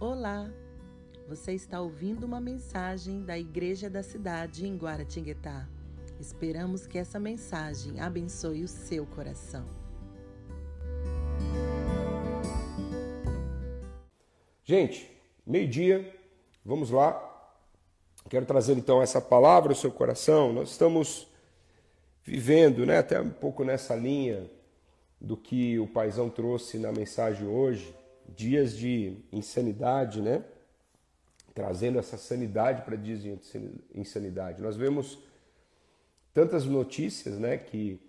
Olá! Você está ouvindo uma mensagem da Igreja da Cidade em Guaratinguetá. Esperamos que essa mensagem abençoe o seu coração. Gente, meio-dia, vamos lá. Quero trazer então essa palavra ao seu coração. Nós estamos vivendo, né, até um pouco nessa linha do que o paizão trouxe na mensagem hoje, dias de insanidade, né? Trazendo essa sanidade para dias de insanidade. Nós vemos tantas notícias, né, que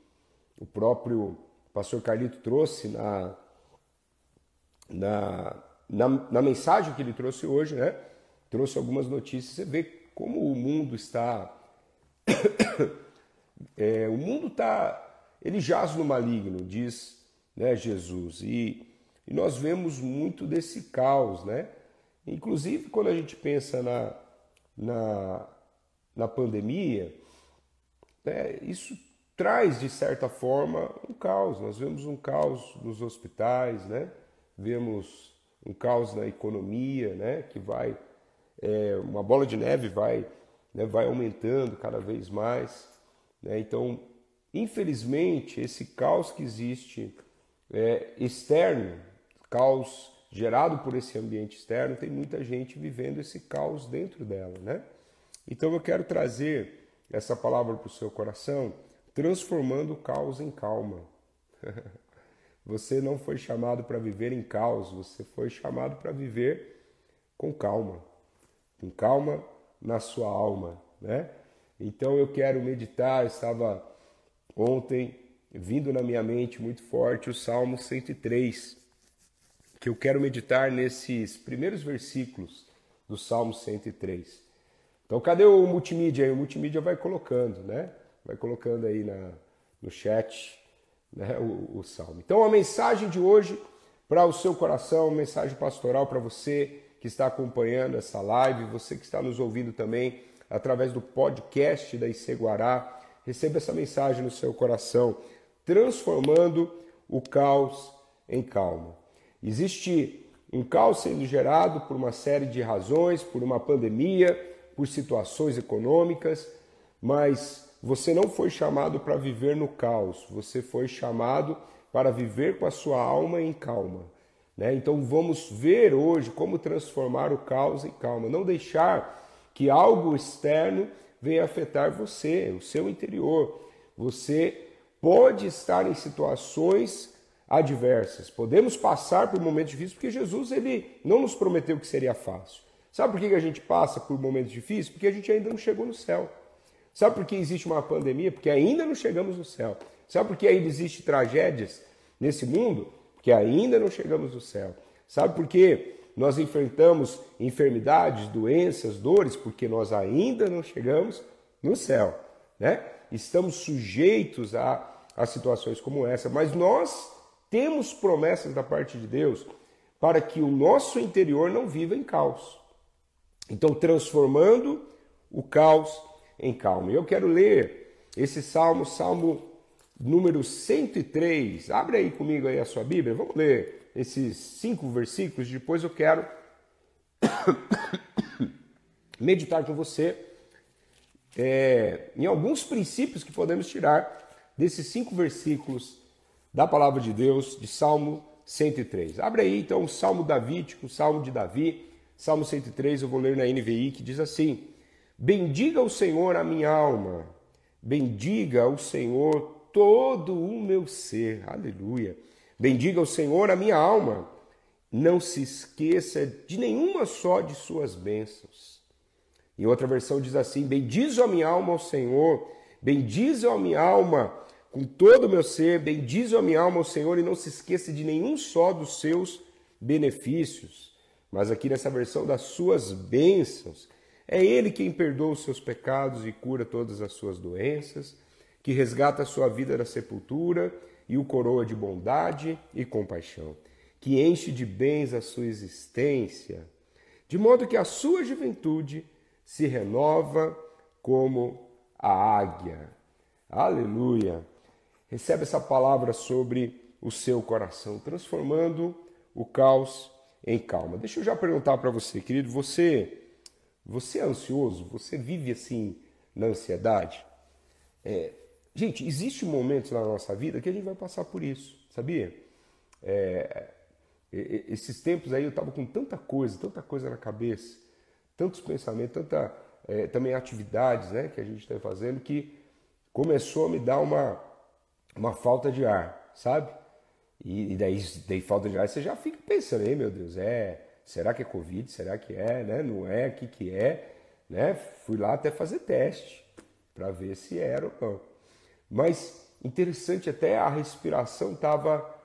o próprio pastor Carlito trouxe na, na, na, na mensagem que ele trouxe hoje, né? Trouxe algumas notícias. Você vê como o mundo está. é, o mundo está. Ele jaz no maligno, diz né, Jesus. E, e nós vemos muito desse caos, né? Inclusive, quando a gente pensa na, na, na pandemia, né, isso traz, de certa forma, um caos. Nós vemos um caos nos hospitais, né? vemos um caos na economia, né? que vai é, uma bola de neve vai, né, vai aumentando cada vez mais. Né? Então, infelizmente, esse caos que existe é, externo, caos gerado por esse ambiente externo, tem muita gente vivendo esse caos dentro dela. Né? Então, eu quero trazer essa palavra para o seu coração, transformando o caos em calma. Você não foi chamado para viver em caos, você foi chamado para viver com calma com calma na sua alma, né? Então eu quero meditar, estava ontem vindo na minha mente muito forte o Salmo 103, que eu quero meditar nesses primeiros versículos do Salmo 103. Então cadê o multimídia aí? O multimídia vai colocando, né? Vai colocando aí na, no chat né, o, o salmo. Então a mensagem de hoje para o seu coração, mensagem pastoral para você, que está acompanhando essa live, você que está nos ouvindo também através do podcast da Iceguará, receba essa mensagem no seu coração, transformando o caos em calma. Existe um caos sendo gerado por uma série de razões, por uma pandemia, por situações econômicas, mas você não foi chamado para viver no caos, você foi chamado para viver com a sua alma em calma. Né? Então vamos ver hoje como transformar o caos em calma, não deixar que algo externo venha afetar você, o seu interior. Você pode estar em situações adversas, podemos passar por momentos difíceis, porque Jesus ele não nos prometeu que seria fácil. Sabe por que a gente passa por momentos difíceis? Porque a gente ainda não chegou no céu. Sabe por que existe uma pandemia? Porque ainda não chegamos no céu. Sabe por que ainda existem tragédias nesse mundo? porque ainda não chegamos no céu. Sabe por quê? Nós enfrentamos enfermidades, doenças, dores, porque nós ainda não chegamos no céu, né? Estamos sujeitos a, a situações como essa, mas nós temos promessas da parte de Deus para que o nosso interior não viva em caos. Então, transformando o caos em calma. Eu quero ler esse salmo, Salmo número 103. Abre aí comigo aí a sua Bíblia. Vamos ler esses cinco versículos. Depois eu quero meditar com você é, em alguns princípios que podemos tirar desses cinco versículos da palavra de Deus de Salmo 103. Abre aí então o Salmo Davídico, o Salmo de Davi, Salmo 103, eu vou ler na NVI, que diz assim: Bendiga o Senhor a minha alma, bendiga o Senhor todo o meu ser. Aleluia. Bendiga o Senhor a minha alma. Não se esqueça de nenhuma só de suas bênçãos. Em outra versão diz assim: Bendize a minha alma ao Senhor, bendize a minha alma com todo o meu ser, bendize a minha alma ao Senhor e não se esqueça de nenhum só dos seus benefícios. Mas aqui nessa versão das suas bênçãos, é Ele quem perdoa os seus pecados e cura todas as suas doenças que resgata a sua vida da sepultura e o coroa de bondade e compaixão, que enche de bens a sua existência, de modo que a sua juventude se renova como a águia. Aleluia! Recebe essa palavra sobre o seu coração, transformando o caos em calma. Deixa eu já perguntar para você, querido, você você é ansioso? Você vive assim na ansiedade? É, gente, existem momentos na nossa vida que a gente vai passar por isso, sabia? É, esses tempos aí eu estava com tanta coisa, tanta coisa na cabeça, tantos pensamentos, tanta é, também atividades né, que a gente está fazendo que começou a me dar uma, uma falta de ar, sabe? E, e daí, daí falta de ar, você já fica pensando, ei meu Deus, é, será que é Covid? Será que é, né? Não é? O que, que é? Né? Fui lá até fazer teste para ver se era ou não. Mas interessante até a respiração estava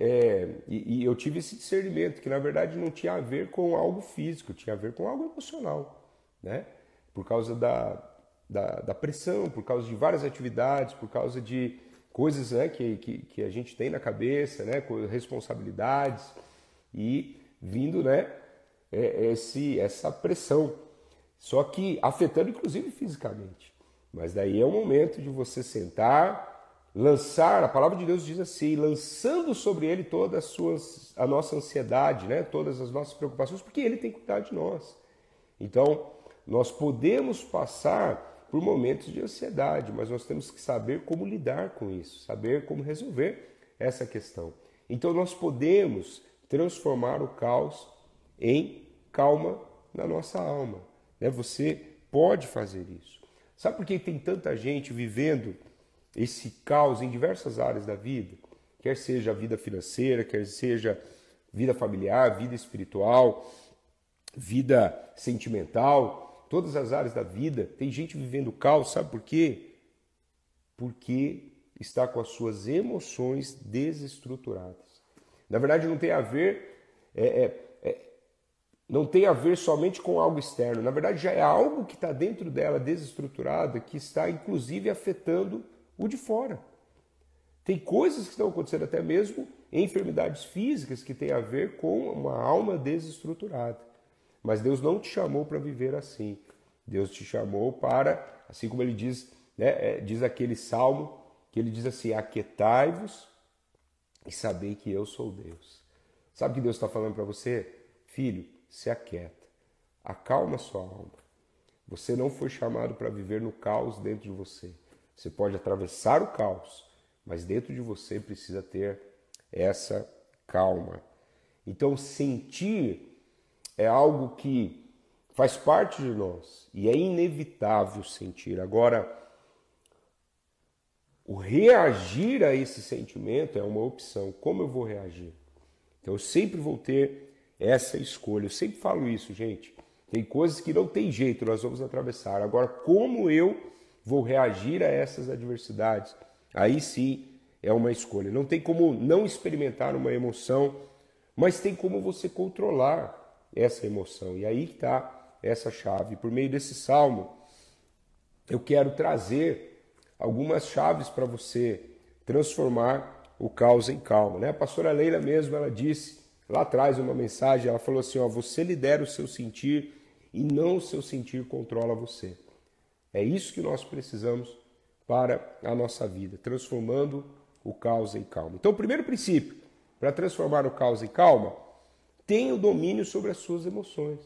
é, e, e, eu tive esse discernimento que na verdade não tinha a ver com algo físico, tinha a ver com algo emocional, né? Por causa da, da, da pressão, por causa de várias atividades, por causa de coisas né, que, que, que, a gente tem na cabeça, né, responsabilidades e vindo né, é, esse, essa pressão. Só que afetando inclusive fisicamente. Mas daí é o momento de você sentar, lançar, a palavra de Deus diz assim, lançando sobre ele toda suas, a nossa ansiedade, né, todas as nossas preocupações, porque ele tem cuidado de nós. Então, nós podemos passar por momentos de ansiedade, mas nós temos que saber como lidar com isso, saber como resolver essa questão. Então nós podemos transformar o caos em calma na nossa alma. Né? Você pode fazer isso. Sabe por que tem tanta gente vivendo esse caos em diversas áreas da vida? Quer seja a vida financeira, quer seja vida familiar, vida espiritual, vida sentimental, todas as áreas da vida. Tem gente vivendo caos, sabe por quê? Porque está com as suas emoções desestruturadas. Na verdade, não tem a ver, é, é, é, não tem a ver somente com algo externo. Na verdade, já é algo que está dentro dela desestruturada que está, inclusive, afetando o de fora. Tem coisas que estão acontecendo até mesmo em enfermidades físicas que têm a ver com uma alma desestruturada. Mas Deus não te chamou para viver assim. Deus te chamou para, assim como ele diz, né, é, diz aquele salmo, que ele diz assim: Aquietai-vos e sabei que eu sou Deus. Sabe o que Deus está falando para você? Filho, se aquieta, acalma sua alma. Você não foi chamado para viver no caos dentro de você. Você pode atravessar o caos, mas dentro de você precisa ter essa calma. Então, sentir é algo que faz parte de nós e é inevitável sentir. Agora, o reagir a esse sentimento é uma opção. Como eu vou reagir? Então, eu sempre vou ter essa escolha. Eu sempre falo isso, gente. Tem coisas que não tem jeito, nós vamos atravessar. Agora, como eu vou reagir a essas adversidades? Aí sim é uma escolha. Não tem como não experimentar uma emoção, mas tem como você controlar essa emoção. E aí está essa chave. Por meio desse salmo, eu quero trazer algumas chaves para você transformar o caos em calma. Né? A pastora Leila mesmo, ela disse lá atrás uma mensagem, ela falou assim, ó, você lidera o seu sentir e não o seu sentir controla você. É isso que nós precisamos para a nossa vida, transformando o caos em calma. Então, o primeiro princípio para transformar o caos em calma tem o domínio sobre as suas emoções.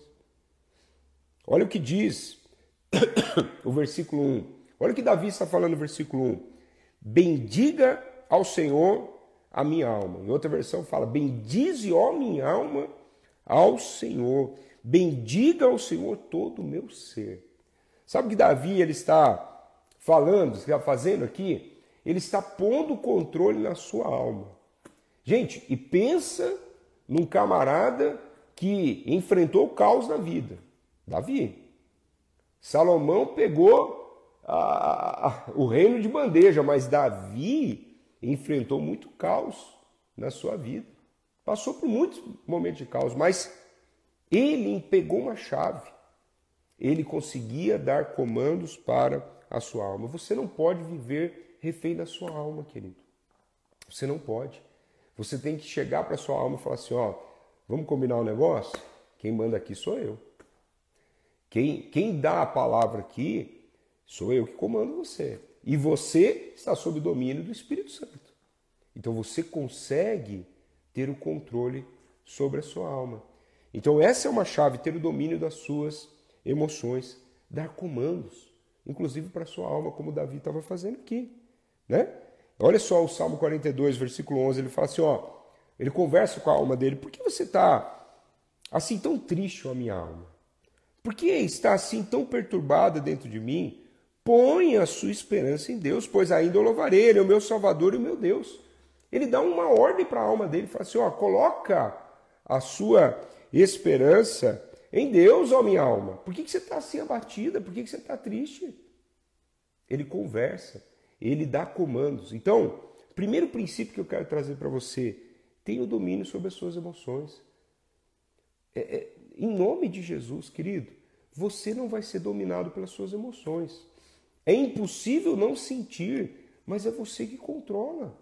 Olha o que diz o versículo 1. Olha o que Davi está falando no versículo 1. Bendiga ao Senhor a minha alma. Em outra versão fala: Bendize, ó minha alma, ao Senhor. Bendiga ao Senhor todo o meu ser. Sabe o que Davi ele está falando, está fazendo aqui? Ele está pondo o controle na sua alma. Gente, e pensa num camarada que enfrentou o caos na vida. Davi. Salomão pegou a, a, o reino de bandeja, mas Davi enfrentou muito caos na sua vida. Passou por muitos momentos de caos, mas ele pegou uma chave. Ele conseguia dar comandos para a sua alma. Você não pode viver refém da sua alma, querido. Você não pode. Você tem que chegar para sua alma e falar assim, ó, vamos combinar um negócio? Quem manda aqui sou eu. Quem, quem dá a palavra aqui sou eu que comando você. E você está sob domínio do Espírito Santo. Então você consegue ter o controle sobre a sua alma. Então, essa é uma chave, ter o domínio das suas emoções, dar comandos, inclusive para a sua alma, como Davi estava fazendo aqui. Né? Olha só o Salmo 42, versículo 11, ele fala assim: ó, ele conversa com a alma dele, por que você está assim tão triste, ó minha alma? Por que está assim tão perturbada dentro de mim? Põe a sua esperança em Deus, pois ainda eu louvarei, Ele é o meu Salvador e o meu Deus. Ele dá uma ordem para a alma dele, fala assim: ó, coloca a sua esperança em Deus, ó minha alma. Por que, que você está assim abatida? Por que, que você está triste? Ele conversa, ele dá comandos. Então, primeiro princípio que eu quero trazer para você: tenha o domínio sobre as suas emoções. É, é, em nome de Jesus, querido, você não vai ser dominado pelas suas emoções. É impossível não sentir, mas é você que controla.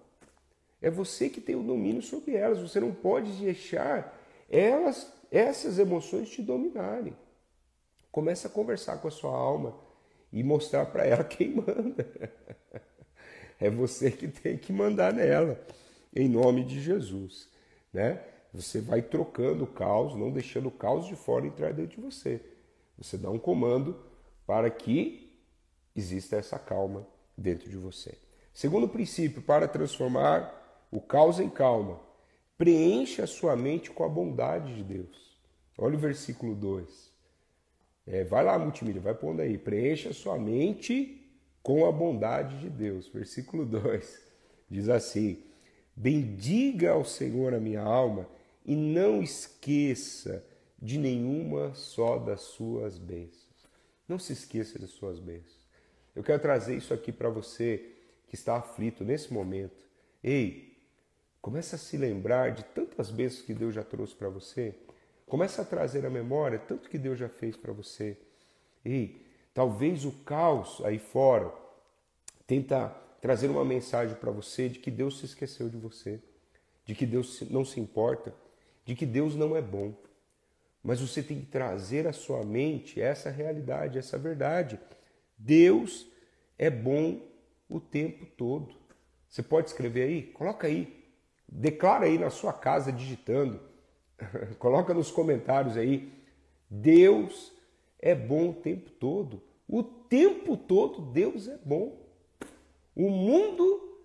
É você que tem o domínio sobre elas. Você não pode deixar elas, essas emoções te dominarem. Começa a conversar com a sua alma e mostrar para ela quem manda. É você que tem que mandar nela, em nome de Jesus, né? Você vai trocando o caos, não deixando o caos de fora entrar dentro de você. Você dá um comando para que exista essa calma dentro de você. Segundo princípio, para transformar o caos em calma. Preencha a sua mente com a bondade de Deus. Olha o versículo 2. É, vai lá, multimídia, vai pondo aí. Preencha a sua mente com a bondade de Deus. Versículo 2 diz assim: Bendiga ao Senhor a minha alma e não esqueça de nenhuma só das suas bênçãos. Não se esqueça das suas bênçãos. Eu quero trazer isso aqui para você que está aflito nesse momento. Ei, Começa a se lembrar de tantas bênçãos que Deus já trouxe para você. Começa a trazer à memória tanto que Deus já fez para você. E talvez o caos aí fora tenta trazer uma mensagem para você de que Deus se esqueceu de você, de que Deus não se importa, de que Deus não é bom. Mas você tem que trazer à sua mente essa realidade, essa verdade. Deus é bom o tempo todo. Você pode escrever aí? Coloca aí. Declara aí na sua casa digitando. Coloca nos comentários aí. Deus é bom o tempo todo. O tempo todo Deus é bom. O mundo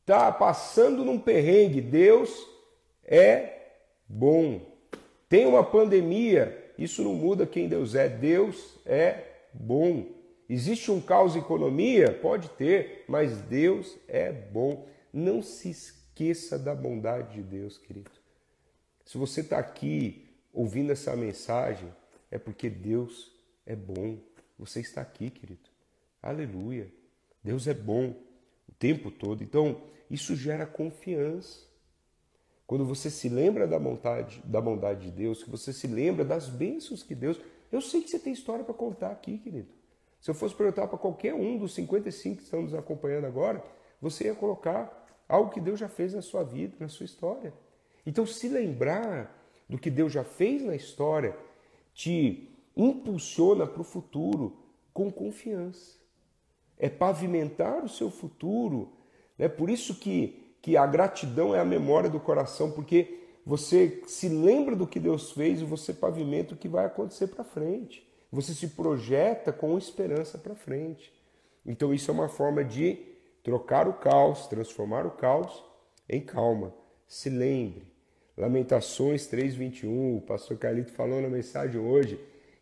está passando num perrengue. Deus é bom. Tem uma pandemia. Isso não muda quem Deus é. Deus é bom. Existe um caos economia? Pode ter, mas Deus é bom. Não se esqueça da bondade de Deus, querido. Se você está aqui ouvindo essa mensagem, é porque Deus é bom. Você está aqui, querido. Aleluia. Deus é bom o tempo todo. Então, isso gera confiança. Quando você se lembra da bondade, da bondade de Deus, que você se lembra das bênçãos que Deus. Eu sei que você tem história para contar aqui, querido. Se eu fosse perguntar para qualquer um dos 55 que estão nos acompanhando agora, você ia colocar algo que Deus já fez na sua vida, na sua história. Então, se lembrar do que Deus já fez na história te impulsiona para o futuro com confiança. É pavimentar o seu futuro. É por isso que, que a gratidão é a memória do coração, porque você se lembra do que Deus fez e você pavimenta o que vai acontecer para frente. Você se projeta com esperança para frente. Então, isso é uma forma de trocar o caos, transformar o caos em calma. Se lembre. Lamentações 3:21, o pastor Carlito falou na mensagem hoje,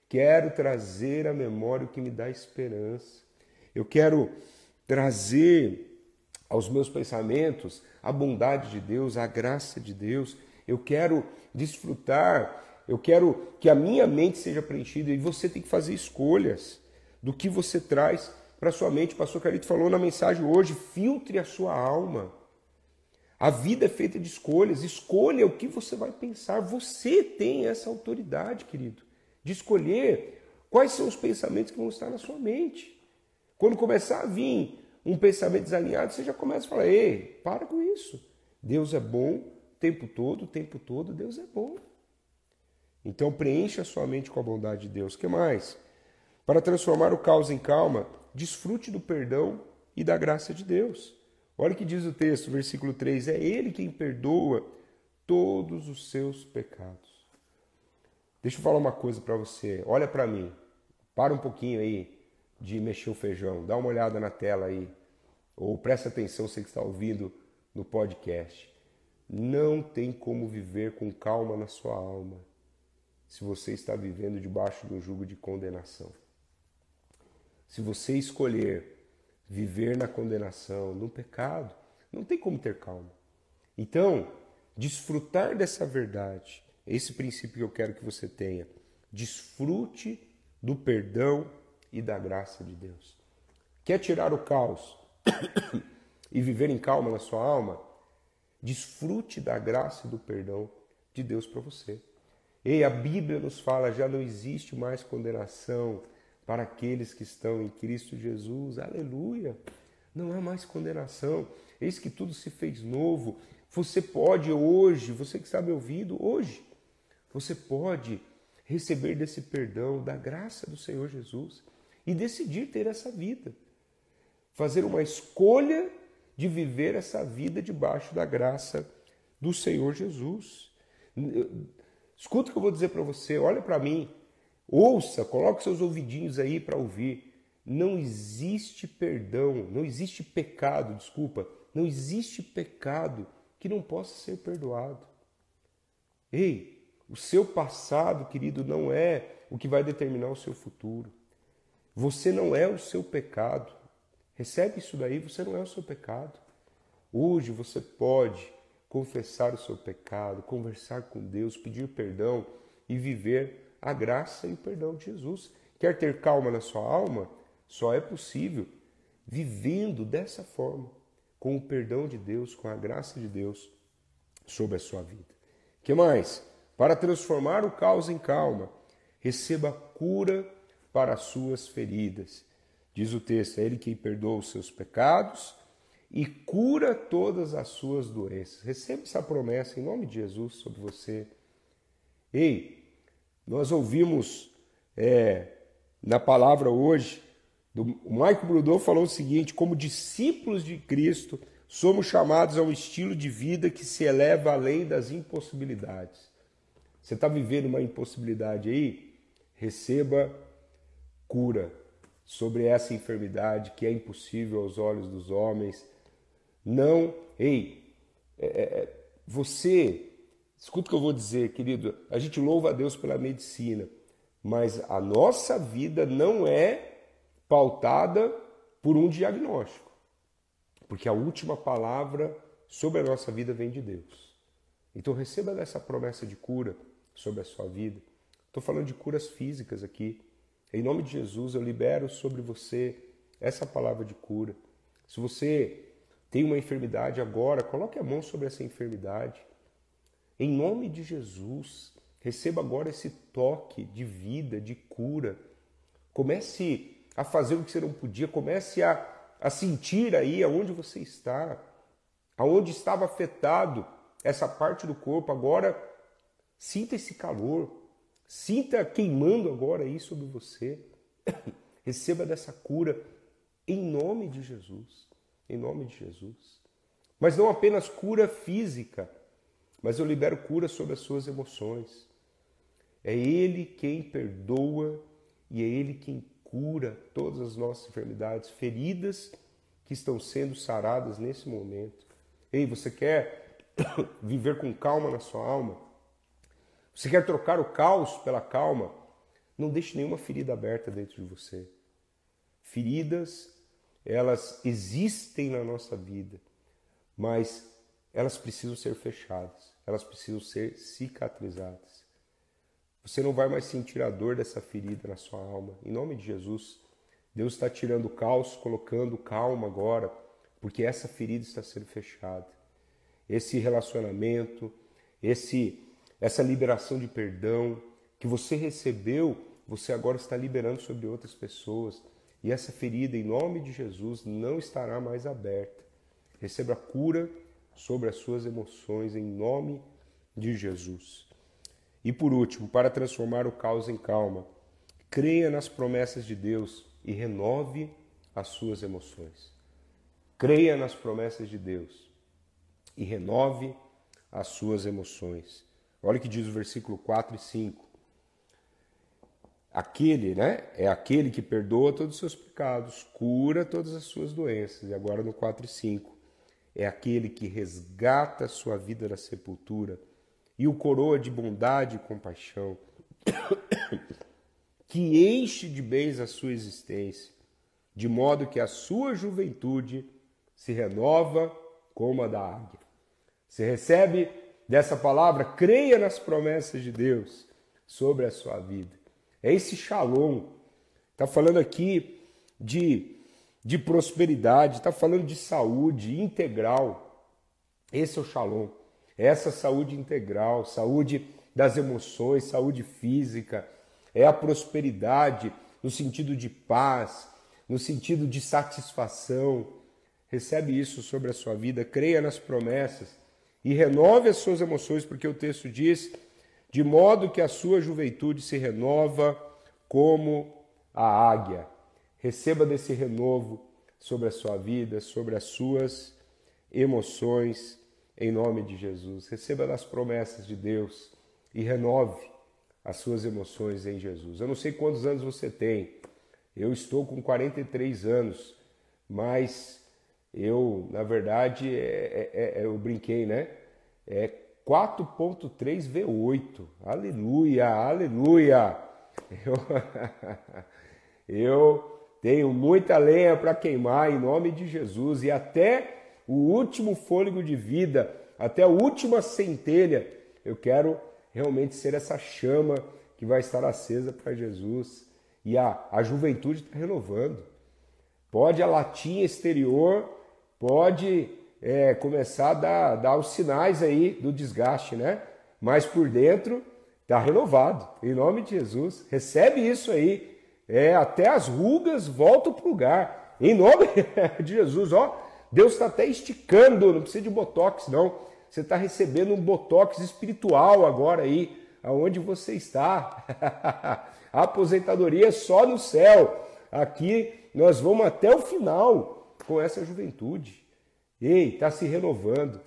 quero trazer à memória o que me dá esperança. Eu quero trazer aos meus pensamentos a bondade de Deus, a graça de Deus. Eu quero desfrutar, eu quero que a minha mente seja preenchida e você tem que fazer escolhas do que você traz para sua mente. O pastor Carito falou na mensagem hoje: filtre a sua alma. A vida é feita de escolhas. Escolha o que você vai pensar. Você tem essa autoridade, querido, de escolher quais são os pensamentos que vão estar na sua mente. Quando começar a vir um pensamento desalinhado, você já começa a falar: ei, para com isso. Deus é bom o tempo todo, o tempo todo, Deus é bom. Então preencha a sua mente com a bondade de Deus. Que mais? Para transformar o caos em calma, desfrute do perdão e da graça de Deus. Olha o que diz o texto, versículo 3: É Ele quem perdoa todos os seus pecados. Deixa eu falar uma coisa para você. Olha para mim. Para um pouquinho aí de mexer o feijão. Dá uma olhada na tela aí. Ou presta atenção, você que está ouvindo no podcast. Não tem como viver com calma na sua alma se você está vivendo debaixo do jugo de condenação. Se você escolher viver na condenação, no pecado, não tem como ter calma. Então, desfrutar dessa verdade, esse princípio que eu quero que você tenha. Desfrute do perdão e da graça de Deus. Quer tirar o caos e viver em calma na sua alma? Desfrute da graça e do perdão de Deus para você. Ei, a Bíblia nos fala, já não existe mais condenação para aqueles que estão em Cristo Jesus. Aleluia! Não há mais condenação. Eis que tudo se fez novo. Você pode hoje, você que está me ouvindo, hoje, você pode receber desse perdão, da graça do Senhor Jesus e decidir ter essa vida. Fazer uma escolha de viver essa vida debaixo da graça do Senhor Jesus. Escuta o que eu vou dizer para você, olha para mim, ouça, coloque seus ouvidinhos aí para ouvir. Não existe perdão, não existe pecado, desculpa, não existe pecado que não possa ser perdoado. Ei, o seu passado, querido, não é o que vai determinar o seu futuro. Você não é o seu pecado. Recebe isso daí, você não é o seu pecado. Hoje você pode confessar o seu pecado, conversar com Deus, pedir perdão e viver a graça e o perdão de Jesus. Quer ter calma na sua alma? Só é possível vivendo dessa forma com o perdão de Deus, com a graça de Deus sobre a sua vida. Que mais? Para transformar o caos em calma, receba cura para as suas feridas. Diz o texto: é Ele quem perdoa os seus pecados e cura todas as suas doenças. Receba essa promessa em nome de Jesus sobre você. Ei, nós ouvimos é, na palavra hoje do, o Michael Brudot falou o seguinte: como discípulos de Cristo, somos chamados a um estilo de vida que se eleva além das impossibilidades. Você está vivendo uma impossibilidade aí? Receba cura sobre essa enfermidade que é impossível aos olhos dos homens. Não, ei, é, é, é você, escuta o que eu vou dizer, querido. A gente louva a Deus pela medicina, mas a nossa vida não é pautada por um diagnóstico. Porque a última palavra sobre a nossa vida vem de Deus. Então receba dessa promessa de cura sobre a sua vida. Estou falando de curas físicas aqui. Em nome de Jesus, eu libero sobre você essa palavra de cura. Se você tem uma enfermidade agora, coloque a mão sobre essa enfermidade. Em nome de Jesus, receba agora esse toque de vida, de cura. Comece a fazer o que você não podia, comece a, a sentir aí aonde você está, aonde estava afetado essa parte do corpo, agora sinta esse calor, sinta queimando agora aí sobre você. Receba dessa cura em nome de Jesus, em nome de Jesus. Mas não apenas cura física, mas eu libero cura sobre as suas emoções. É Ele quem perdoa e é Ele quem cura todas as nossas enfermidades, feridas que estão sendo saradas nesse momento. Ei, você quer viver com calma na sua alma? Você quer trocar o caos pela calma? Não deixe nenhuma ferida aberta dentro de você. Feridas, elas existem na nossa vida, mas elas precisam ser fechadas, elas precisam ser cicatrizadas. Você não vai mais sentir a dor dessa ferida na sua alma. Em nome de Jesus, Deus está tirando o caos, colocando calma agora, porque essa ferida está sendo fechada. Esse relacionamento, esse essa liberação de perdão que você recebeu, você agora está liberando sobre outras pessoas. E essa ferida, em nome de Jesus, não estará mais aberta. Receba cura sobre as suas emoções, em nome de Jesus. E por último, para transformar o caos em calma, creia nas promessas de Deus e renove as suas emoções. Creia nas promessas de Deus e renove as suas emoções. Olha o que diz o versículo 4 e 5. Aquele, né? É aquele que perdoa todos os seus pecados, cura todas as suas doenças. E agora no 4 e 5. É aquele que resgata sua vida da sepultura e o coroa de bondade e compaixão, que enche de bens a sua existência, de modo que a sua juventude se renova como a da águia. Você recebe dessa palavra, creia nas promessas de Deus sobre a sua vida. É esse shalom. Está falando aqui de, de prosperidade, está falando de saúde integral. Esse é o shalom. Essa saúde integral, saúde das emoções, saúde física, é a prosperidade no sentido de paz, no sentido de satisfação. Recebe isso sobre a sua vida, creia nas promessas e renove as suas emoções, porque o texto diz de modo que a sua juventude se renova como a águia. Receba desse renovo sobre a sua vida, sobre as suas emoções, em nome de Jesus. Receba das promessas de Deus e renove as suas emoções em Jesus. Eu não sei quantos anos você tem, eu estou com 43 anos, mas eu, na verdade, é, é, é, eu brinquei, né? É 4.3 V8. Aleluia, aleluia. Eu, eu tenho muita lenha para queimar em nome de Jesus e até o último fôlego de vida, até a última centelha, eu quero realmente ser essa chama que vai estar acesa para Jesus. E a, a juventude está renovando. Pode a latinha exterior, pode é, começar a dar, dar os sinais aí do desgaste, né? Mas por dentro está renovado, em nome de Jesus. Recebe isso aí. É, até as rugas voltam para o lugar. Em nome de Jesus, ó. Deus está até esticando, não precisa de botox, não. Você está recebendo um botox espiritual agora aí, aonde você está. A aposentadoria é só no céu. Aqui nós vamos até o final com essa juventude. Ei, está se renovando.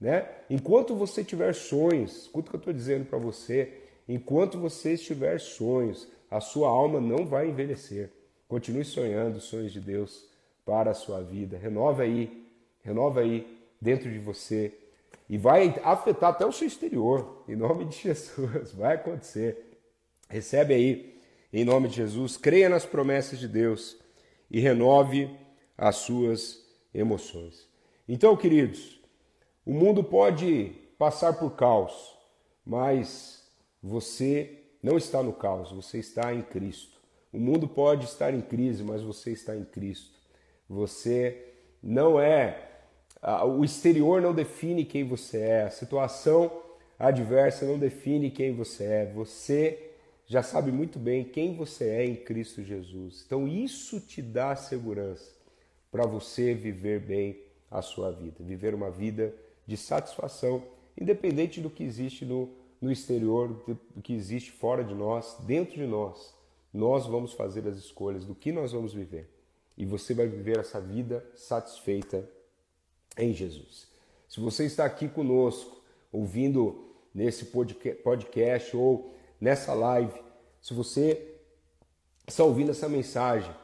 Né? Enquanto você tiver sonhos, escuta o que eu estou dizendo para você, enquanto você estiver sonhos, a sua alma não vai envelhecer. Continue sonhando os sonhos de Deus para a sua vida. Renova aí, renova aí dentro de você e vai afetar até o seu exterior. Em nome de Jesus, vai acontecer. Recebe aí, em nome de Jesus, creia nas promessas de Deus e renove as suas emoções. Então, queridos, o mundo pode passar por caos, mas você não está no caos, você está em Cristo. O mundo pode estar em crise, mas você está em Cristo. Você não é. O exterior não define quem você é, a situação adversa não define quem você é. Você já sabe muito bem quem você é em Cristo Jesus. Então, isso te dá segurança para você viver bem a sua vida, viver uma vida de satisfação, independente do que existe no, no exterior, que existe fora de nós, dentro de nós. Nós vamos fazer as escolhas do que nós vamos viver. E você vai viver essa vida satisfeita em Jesus. Se você está aqui conosco, ouvindo nesse podcast ou nessa live, se você está ouvindo essa mensagem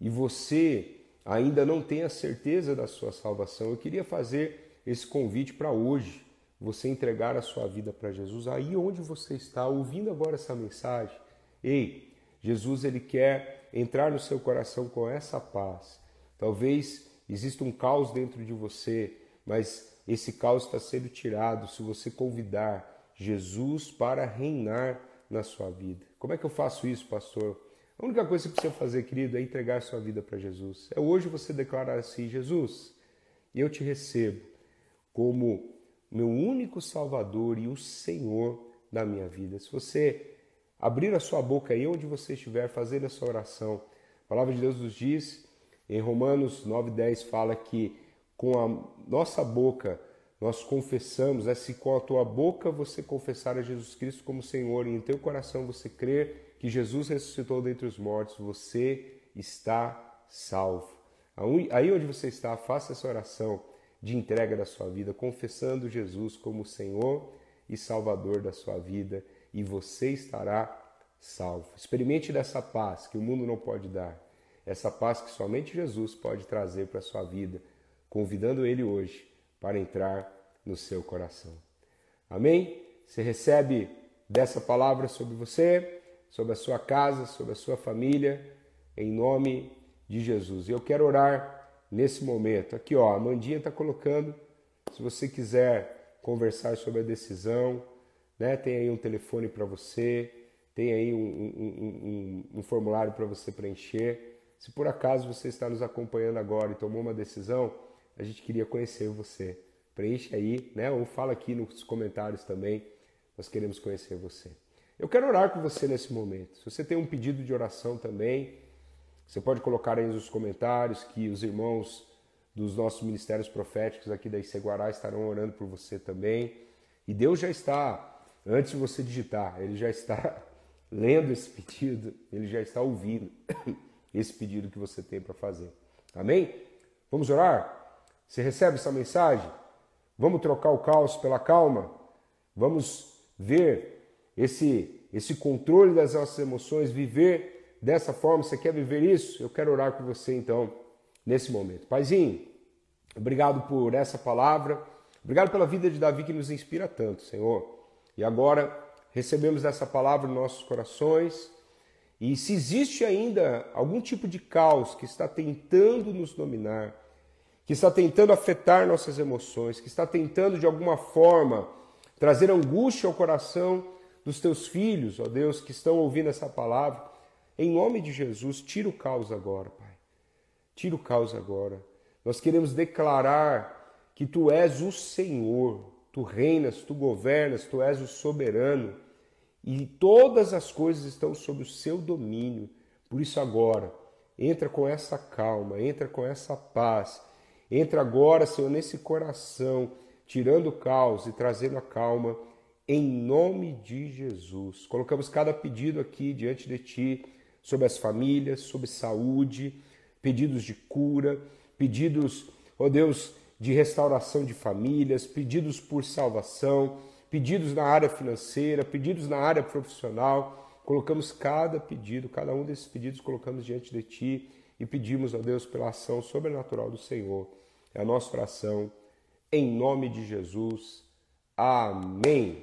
e você ainda não tem a certeza da sua salvação, eu queria fazer esse convite para hoje, você entregar a sua vida para Jesus aí onde você está ouvindo agora essa mensagem. Ei, Jesus ele quer entrar no seu coração com essa paz. Talvez exista um caos dentro de você, mas esse caos está sendo tirado se você convidar Jesus para reinar na sua vida. Como é que eu faço isso, pastor? A única coisa que você precisa fazer, querido, é entregar sua vida para Jesus. É hoje você declarar assim: Jesus, eu te recebo como meu único Salvador e o Senhor da minha vida. Se você abrir a sua boca aí onde você estiver fazendo essa oração, a palavra de Deus nos diz, em Romanos 9,10 fala que com a nossa boca nós confessamos, é se com a tua boca você confessar a Jesus Cristo como Senhor e em teu coração você crer que Jesus ressuscitou dentre os mortos, você está salvo. Aí onde você está, faça essa oração. De entrega da sua vida, confessando Jesus como Senhor e Salvador da sua vida, e você estará salvo. Experimente dessa paz que o mundo não pode dar, essa paz que somente Jesus pode trazer para a sua vida, convidando Ele hoje para entrar no seu coração. Amém? Você recebe dessa palavra sobre você, sobre a sua casa, sobre a sua família, em nome de Jesus. E eu quero orar nesse momento. Aqui, ó, a Mandinha está colocando. Se você quiser conversar sobre a decisão, né, tem aí um telefone para você, tem aí um, um, um, um formulário para você preencher. Se por acaso você está nos acompanhando agora e tomou uma decisão, a gente queria conhecer você. Preenche aí, né? Ou fala aqui nos comentários também. Nós queremos conhecer você. Eu quero orar com você nesse momento. Se você tem um pedido de oração também, você pode colocar aí nos comentários que os irmãos dos nossos ministérios proféticos aqui da Iceguará estarão orando por você também. E Deus já está, antes de você digitar, Ele já está lendo esse pedido, Ele já está ouvindo esse pedido que você tem para fazer. Amém? Vamos orar? Você recebe essa mensagem? Vamos trocar o caos pela calma? Vamos ver esse, esse controle das nossas emoções, viver dessa forma. Você quer viver isso? Eu quero orar com você então, nesse momento. Paizinho, obrigado por essa palavra. Obrigado pela vida de Davi que nos inspira tanto, Senhor. E agora recebemos essa palavra nos nossos corações. E se existe ainda algum tipo de caos que está tentando nos dominar, que está tentando afetar nossas emoções, que está tentando de alguma forma trazer angústia ao coração dos teus filhos, ó Deus, que estão ouvindo essa palavra. Em nome de Jesus, tira o caos agora, Pai. Tira o caos agora. Nós queremos declarar que tu és o Senhor, tu reinas, tu governas, tu és o soberano e todas as coisas estão sob o seu domínio. Por isso, agora, entra com essa calma, entra com essa paz Entra agora, Senhor, nesse coração, tirando o caos e trazendo a calma, em nome de Jesus. Colocamos cada pedido aqui diante de Ti, sobre as famílias, sobre saúde, pedidos de cura, pedidos, ó oh Deus, de restauração de famílias, pedidos por salvação, pedidos na área financeira, pedidos na área profissional. Colocamos cada pedido, cada um desses pedidos colocamos diante de Ti e pedimos a Deus pela ação sobrenatural do Senhor. É a nossa oração, em nome de Jesus. Amém.